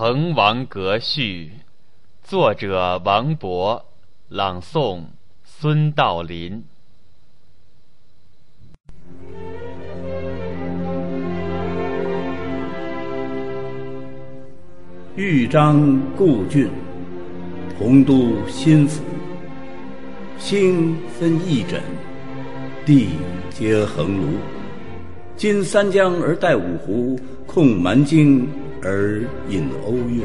滕王阁序》，作者王勃，朗诵孙道临。豫章故郡，洪都新府。星分翼轸，地接衡庐。襟三江而带五湖，控蛮荆而引瓯越。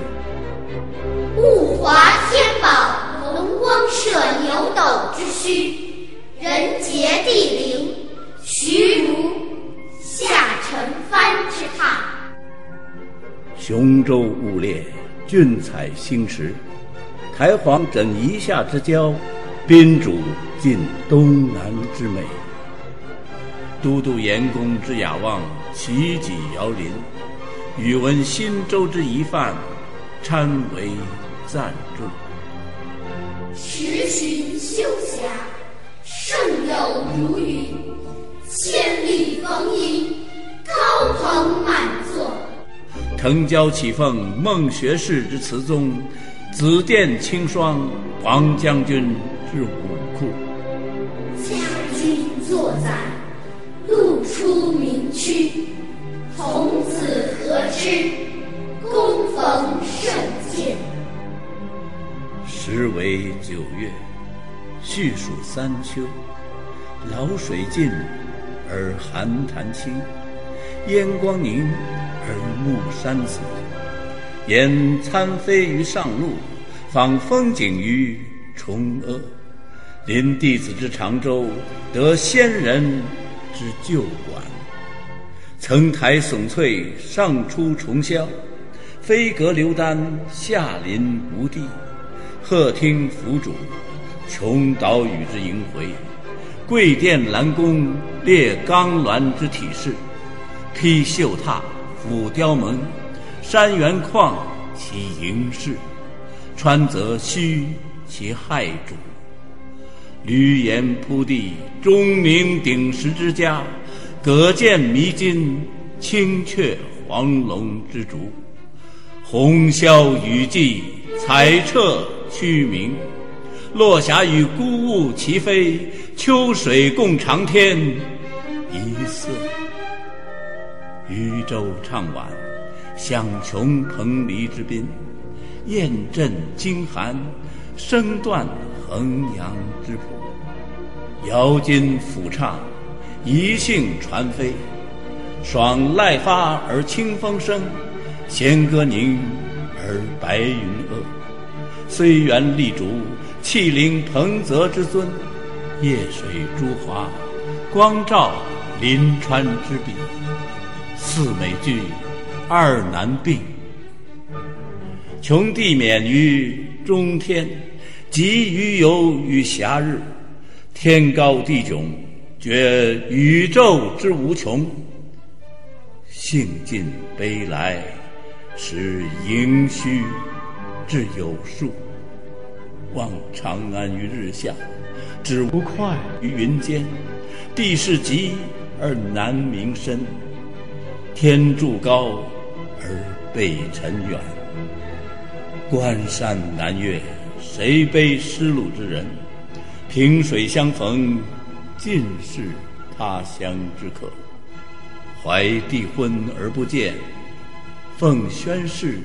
物华天宝，龙光射牛斗之墟；人杰地灵，徐如下陈蕃之榻。雄州雾列，俊采星驰；台隍枕夷夏之交，宾主尽东南之美。都督阎公之雅望，齐己遥临；宇文新州之一范，参为赞助。十旬修峡，胜友如云；千里逢迎，高朋满座。腾蛟起凤，孟学士之词宗；紫殿青霜，王将军之武库。家君作宰，路出名区。童子何知，躬逢胜饯。时为九月，序属三秋。潦水尽而寒潭清，烟光凝而暮山紫。言参飞于上路，访风景于崇阿。临弟子之长洲，得仙人之旧馆。层台耸翠，上出重霄；飞阁流丹，下临无地。鹤汀凫渚，穷岛屿之萦回；桂殿兰宫，列冈峦之体势。披绣闼，俯雕门，山原旷其盈视；川泽虚其骇瞩。闾阎扑地，钟鸣鼎食之家；葛剑弥津，青雀黄龙之竹。红消雨霁，彩彻区明。落霞与孤鹜齐飞，秋水共长天一色。渔舟唱晚，响穷彭蠡之滨；雁阵惊寒，声断衡阳之浦。瑶金抚唱，一兴传飞。爽籁发而清风生，弦歌凝而白云遏。虽园丽竹，气凌彭泽之尊；夜水朱华，光照临川之碧。四美具，二难并。穷地免于中天，极于游于暇日。天高地迥，觉宇宙之无穷。兴尽悲来，识盈虚之有数。望长安于日下，知无快于云间。地势极而南溟深，天柱高而背尘远。关山难越，谁悲失路之人？萍水相逢，尽是他乡之客。怀帝昏而不见，奉宣室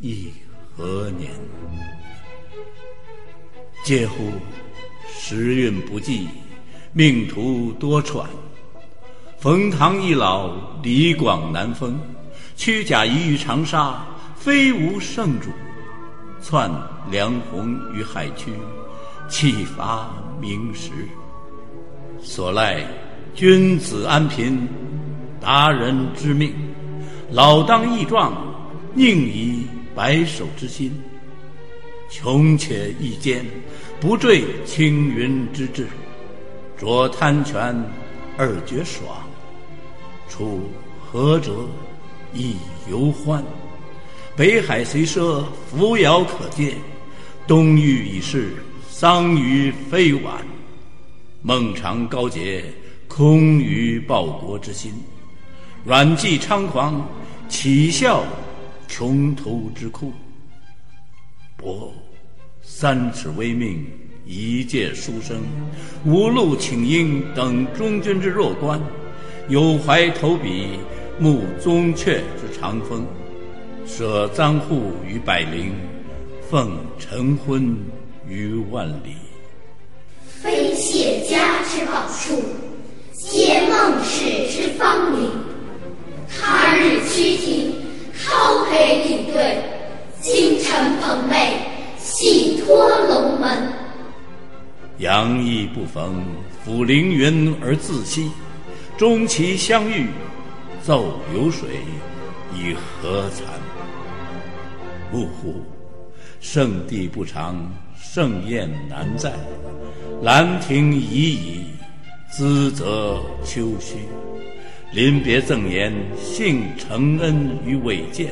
亦何年？嗟乎！时运不济，命途多舛。冯唐易老，李广难封。屈贾谊于长沙，非无圣主；窜梁鸿于海曲，岂乏明时？所赖君子安贫，达人知命。老当益壮，宁移白首之心。穷且益坚，不坠青云之志。濯贪泉而觉爽，处涸辙亦犹欢。北海虽赊，扶摇可见；东隅已逝，桑榆非晚。孟尝高洁，空余报国之心；阮籍猖狂，岂效穷途之哭。不，三尺微命，一介书生，无路请缨，等中军之弱冠，有怀投笔，慕宗悫之长风，舍簪笏于百龄，奉晨昏于万里。谢家之宝树，借孟氏之芳名。他日趋庭，靠陪领队；京城捧袂，戏托龙门。杨意不逢，抚凌云而自惜。终其相遇，奏流水，以何惭？呜呼！圣地不长，盛宴难再。兰亭已矣，资则丘墟。临别赠言，幸承恩于伟饯。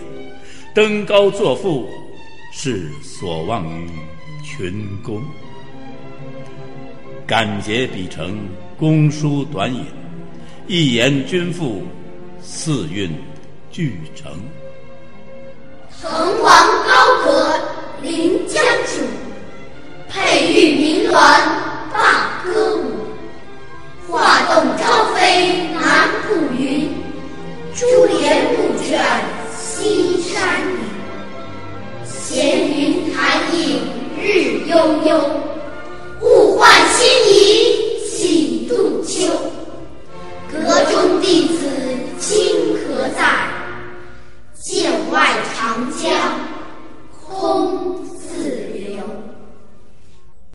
登高作赋，是所望于群公。感结笔成，公书短引，一言均赋，四韵俱成。滕王高阁临江渚，佩玉鸣鸾罢歌舞。画栋朝飞南浦云，珠帘暮卷西山雨。闲云潭影日悠悠。